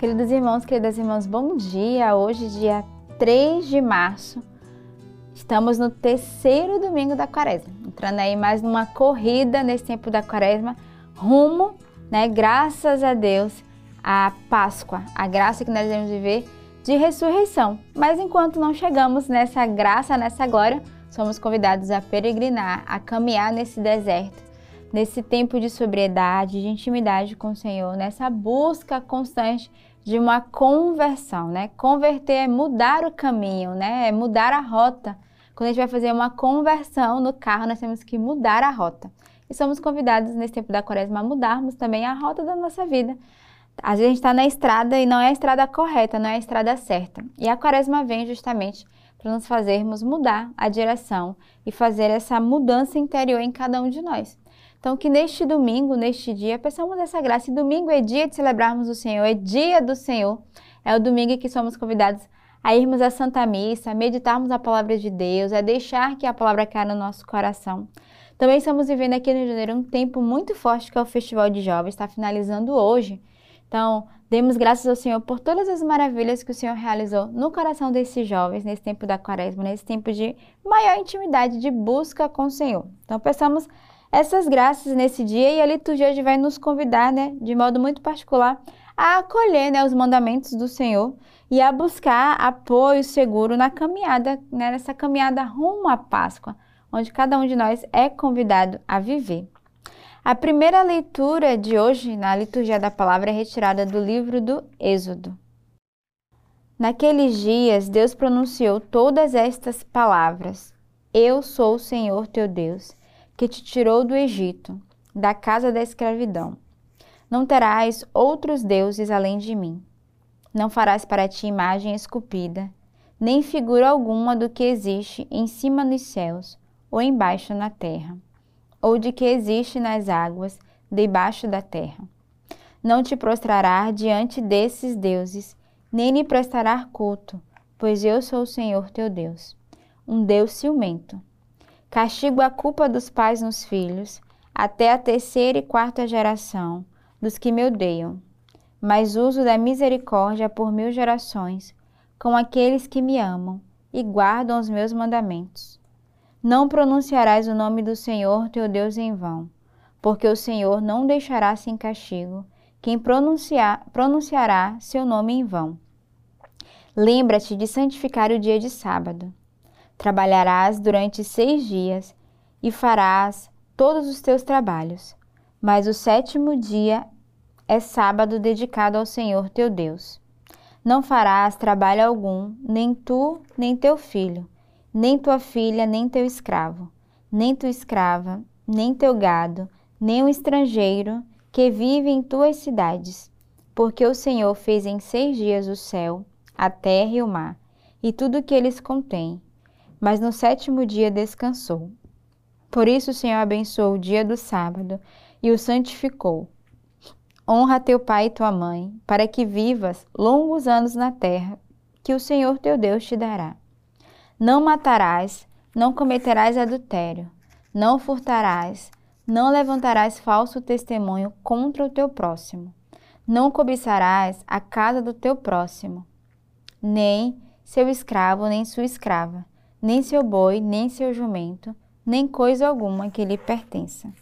Queridos irmãos, queridas irmãs, bom dia. Hoje, dia 3 de março, estamos no terceiro domingo da quaresma. Entrando aí mais numa corrida nesse tempo da quaresma, rumo, né, graças a Deus, à Páscoa, a graça que nós devemos viver de ressurreição. Mas enquanto não chegamos nessa graça, nessa glória, somos convidados a peregrinar, a caminhar nesse deserto, nesse tempo de sobriedade, de intimidade com o Senhor, nessa busca constante de uma conversão, né? Converter é mudar o caminho, né? É mudar a rota. Quando a gente vai fazer uma conversão no carro, nós temos que mudar a rota. E somos convidados nesse tempo da quaresma a mudarmos também a rota da nossa vida. Às vezes a gente está na estrada e não é a estrada correta, não é a estrada certa. E a quaresma vem justamente para nos fazermos mudar a direção e fazer essa mudança interior em cada um de nós. Então, que neste domingo, neste dia, peçamos essa graça. E domingo é dia de celebrarmos o Senhor, é dia do Senhor. É o domingo em que somos convidados a irmos à Santa Missa, a meditarmos a palavra de Deus, a deixar que a palavra caia no nosso coração. Também estamos vivendo aqui no Janeiro um tempo muito forte que é o Festival de Jovens, está finalizando hoje. Então, demos graças ao Senhor por todas as maravilhas que o Senhor realizou no coração desses jovens nesse tempo da quaresma, nesse tempo de maior intimidade, de busca com o Senhor. Então, peçamos essas graças nesse dia e a liturgia hoje vai nos convidar, né, de modo muito particular, a acolher né, os mandamentos do Senhor e a buscar apoio seguro na caminhada, né, nessa caminhada rumo à Páscoa, onde cada um de nós é convidado a viver. A primeira leitura de hoje na liturgia da palavra é retirada do livro do Êxodo. Naqueles dias, Deus pronunciou todas estas palavras: Eu sou o Senhor teu Deus que te tirou do Egito, da casa da escravidão. Não terás outros deuses além de mim. Não farás para ti imagem esculpida, nem figura alguma do que existe em cima nos céus ou embaixo na terra, ou de que existe nas águas debaixo da terra. Não te prostrarás diante desses deuses, nem lhe prestarás culto, pois eu sou o Senhor teu Deus, um Deus ciumento Castigo a culpa dos pais nos filhos, até a terceira e quarta geração dos que me odeiam, mas uso da misericórdia por mil gerações, com aqueles que me amam e guardam os meus mandamentos. Não pronunciarás o nome do Senhor teu Deus em vão, porque o Senhor não deixará sem castigo quem pronunciar, pronunciará seu nome em vão. Lembra-te de santificar o dia de sábado. Trabalharás durante seis dias e farás todos os teus trabalhos, mas o sétimo dia é sábado dedicado ao Senhor teu Deus. Não farás trabalho algum, nem tu, nem teu filho, nem tua filha, nem teu escravo, nem tua escrava, nem teu gado, nem um estrangeiro que vive em tuas cidades, porque o Senhor fez em seis dias o céu, a terra e o mar, e tudo o que eles contêm, mas no sétimo dia descansou. Por isso o Senhor abençoou o dia do sábado e o santificou. Honra teu pai e tua mãe, para que vivas longos anos na terra, que o Senhor teu Deus te dará. Não matarás, não cometerás adultério, não furtarás, não levantarás falso testemunho contra o teu próximo, não cobiçarás a casa do teu próximo, nem seu escravo, nem sua escrava, nem seu boi, nem seu jumento, nem coisa alguma que lhe pertença.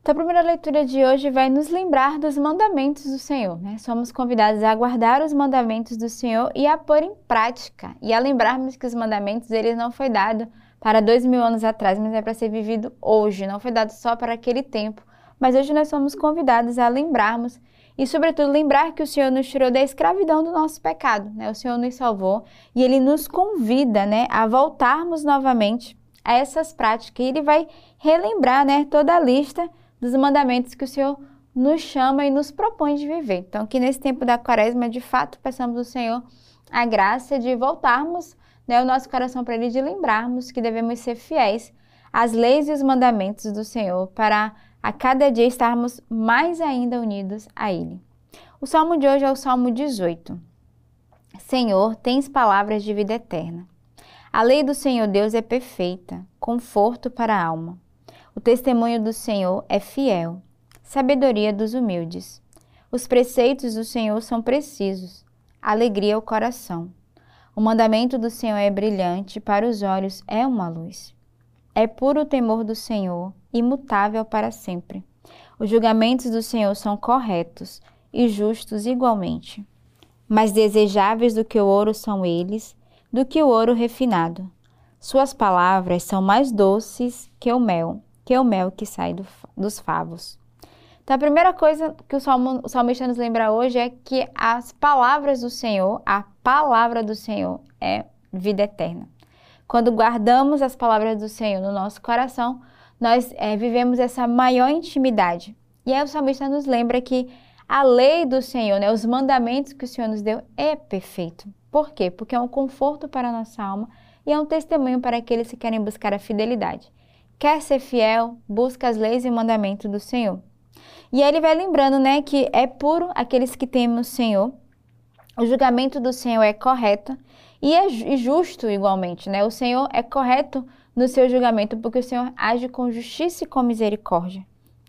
Então, a primeira leitura de hoje vai nos lembrar dos mandamentos do Senhor. Né? Somos convidados a guardar os mandamentos do Senhor e a pôr em prática. E a lembrarmos que os mandamentos eles não foi dado para dois mil anos atrás, mas é para ser vivido hoje. Não foi dado só para aquele tempo. Mas hoje nós somos convidados a lembrarmos e, sobretudo, lembrar que o Senhor nos tirou da escravidão do nosso pecado, né? O Senhor nos salvou e Ele nos convida, né, a voltarmos novamente a essas práticas. E Ele vai relembrar, né, toda a lista dos mandamentos que o Senhor nos chama e nos propõe de viver. Então, que nesse tempo da quaresma, de fato, peçamos ao Senhor a graça de voltarmos né, o nosso coração para Ele, de lembrarmos que devemos ser fiéis às leis e os mandamentos do Senhor para a cada dia estarmos mais ainda unidos a Ele. O salmo de hoje é o Salmo 18. Senhor, tens palavras de vida eterna. A lei do Senhor Deus é perfeita, conforto para a alma. O testemunho do Senhor é fiel, sabedoria dos humildes. Os preceitos do Senhor são precisos, alegria ao coração. O mandamento do Senhor é brilhante, para os olhos é uma luz. É puro temor do Senhor, imutável para sempre. Os julgamentos do Senhor são corretos e justos igualmente. Mais desejáveis do que o ouro são eles, do que o ouro refinado. Suas palavras são mais doces que o mel, que o mel que sai do, dos favos. Então, a primeira coisa que o, salmo, o salmista nos lembra hoje é que as palavras do Senhor, a palavra do Senhor é vida eterna. Quando guardamos as palavras do Senhor no nosso coração, nós é, vivemos essa maior intimidade. E aí o salmista nos lembra que a lei do Senhor, né, os mandamentos que o Senhor nos deu, é perfeito. Por quê? Porque é um conforto para a nossa alma e é um testemunho para aqueles que querem buscar a fidelidade. Quer ser fiel, busca as leis e mandamentos do Senhor. E aí ele vai lembrando, né, que é puro aqueles que temem o Senhor. O julgamento do Senhor é correto e é justo igualmente, né? O Senhor é correto no seu julgamento porque o Senhor age com justiça e com misericórdia.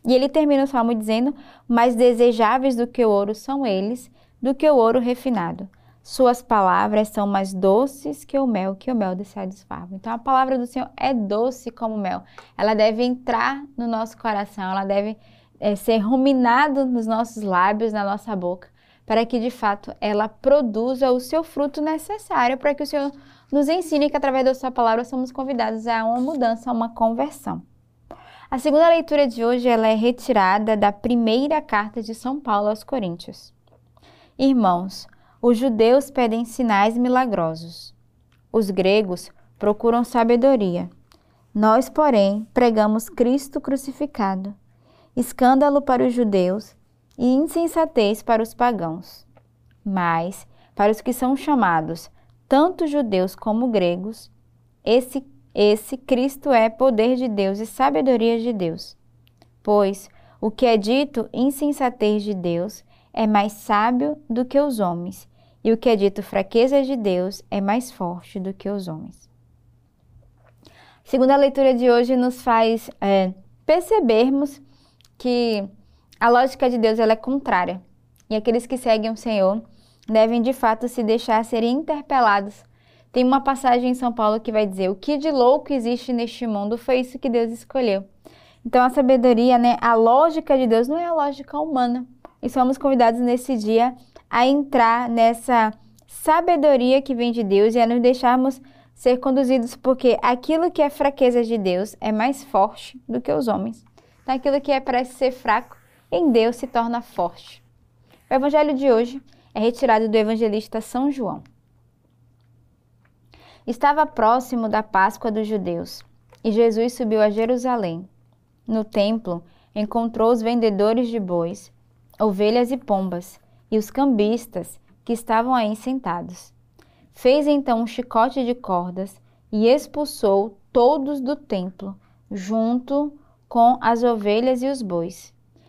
E ele termina o salmo dizendo: Mais desejáveis do que o ouro são eles, do que o ouro refinado. Suas palavras são mais doces que o mel, que o mel desse desfavo. Então a palavra do Senhor é doce como mel. Ela deve entrar no nosso coração, ela deve é, ser ruminada nos nossos lábios, na nossa boca, para que de fato ela produza o seu fruto necessário para que o Senhor nos ensine que através da sua palavra somos convidados a uma mudança, a uma conversão. A segunda leitura de hoje ela é retirada da primeira carta de São Paulo aos Coríntios. Irmãos, os judeus pedem sinais milagrosos. Os gregos procuram sabedoria. Nós, porém, pregamos Cristo crucificado, escândalo para os judeus e insensatez para os pagãos. Mas, para os que são chamados, tanto judeus como gregos, esse esse Cristo é poder de Deus e sabedoria de Deus. Pois o que é dito insensatez de Deus é mais sábio do que os homens, e o que é dito fraqueza de Deus é mais forte do que os homens. Segunda leitura de hoje nos faz é, percebermos que a lógica de Deus ela é contrária, e aqueles que seguem o Senhor devem de fato se deixar serem interpelados tem uma passagem em São Paulo que vai dizer: O que de louco existe neste mundo foi isso que Deus escolheu. Então, a sabedoria, né, a lógica de Deus não é a lógica humana. E somos convidados nesse dia a entrar nessa sabedoria que vem de Deus e a nos deixarmos ser conduzidos, porque aquilo que é fraqueza de Deus é mais forte do que os homens. Então, aquilo que é parece ser fraco, em Deus se torna forte. O evangelho de hoje é retirado do evangelista São João. Estava próximo da Páscoa dos judeus e Jesus subiu a Jerusalém. No templo, encontrou os vendedores de bois, ovelhas e pombas e os cambistas que estavam aí sentados. Fez então um chicote de cordas e expulsou todos do templo, junto com as ovelhas e os bois.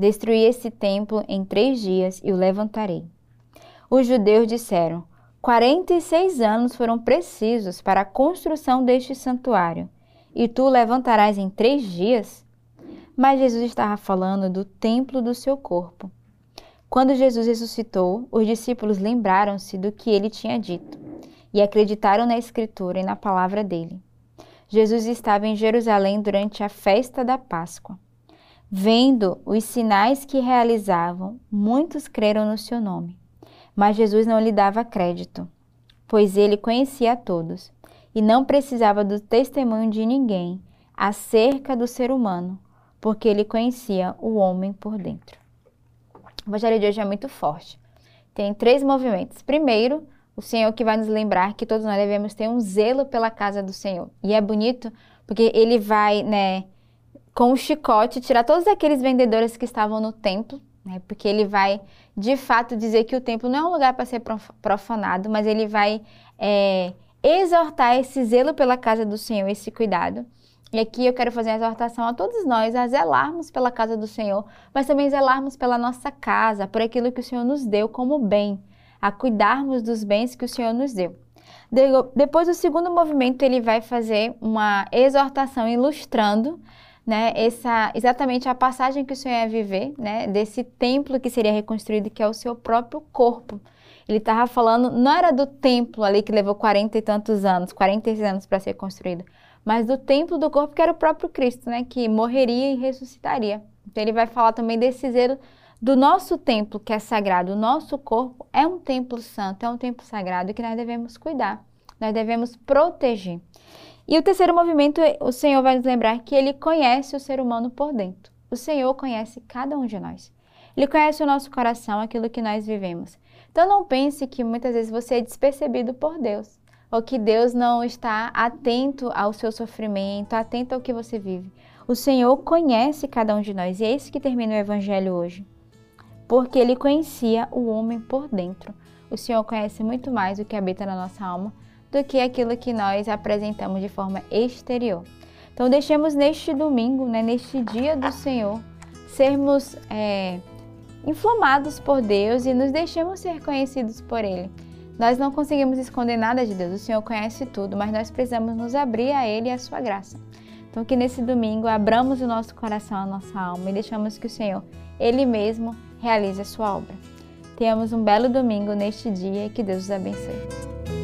Destruí esse templo em três dias e o levantarei. Os judeus disseram: 46 anos foram precisos para a construção deste santuário, e tu levantarás em três dias? Mas Jesus estava falando do templo do seu corpo. Quando Jesus ressuscitou, os discípulos lembraram-se do que ele tinha dito e acreditaram na Escritura e na palavra dele. Jesus estava em Jerusalém durante a festa da Páscoa. Vendo os sinais que realizavam, muitos creram no seu nome. Mas Jesus não lhe dava crédito, pois ele conhecia a todos e não precisava do testemunho de ninguém acerca do ser humano, porque ele conhecia o homem por dentro. O Evangelho de hoje é muito forte. Tem três movimentos. Primeiro, o Senhor que vai nos lembrar que todos nós devemos ter um zelo pela casa do Senhor. E é bonito porque ele vai, né, com o chicote tirar todos aqueles vendedores que estavam no templo né? Porque ele vai, de fato, dizer que o templo não é um lugar para ser profanado, mas ele vai é, exortar esse zelo pela casa do Senhor, esse cuidado. E aqui eu quero fazer uma exortação a todos nós a zelarmos pela casa do Senhor, mas também zelarmos pela nossa casa, por aquilo que o Senhor nos deu como bem, a cuidarmos dos bens que o Senhor nos deu. Depois, o segundo movimento, ele vai fazer uma exortação ilustrando né, essa, exatamente a passagem que o Senhor ia viver, né, desse templo que seria reconstruído, que é o seu próprio corpo. Ele estava falando, não era do templo ali que levou 40 e tantos anos, 46 anos para ser construído, mas do templo do corpo que era o próprio Cristo, né, que morreria e ressuscitaria. Então ele vai falar também desse zelo do nosso templo que é sagrado. O nosso corpo é um templo santo, é um templo sagrado que nós devemos cuidar, nós devemos proteger. E o terceiro movimento, o Senhor vai nos lembrar que ele conhece o ser humano por dentro. O Senhor conhece cada um de nós. Ele conhece o nosso coração, aquilo que nós vivemos. Então não pense que muitas vezes você é despercebido por Deus, ou que Deus não está atento ao seu sofrimento, atento ao que você vive. O Senhor conhece cada um de nós, e é isso que termina o evangelho hoje porque ele conhecia o homem por dentro. O Senhor conhece muito mais o que habita na nossa alma do que aquilo que nós apresentamos de forma exterior. Então, deixemos neste domingo, né, neste dia do Senhor, sermos é, inflamados por Deus e nos deixemos ser conhecidos por Ele. Nós não conseguimos esconder nada de Deus, o Senhor conhece tudo, mas nós precisamos nos abrir a Ele e a Sua graça. Então, que nesse domingo abramos o nosso coração, a nossa alma e deixamos que o Senhor, Ele mesmo, realize a sua obra. Tenhamos um belo domingo neste dia e que Deus os abençoe.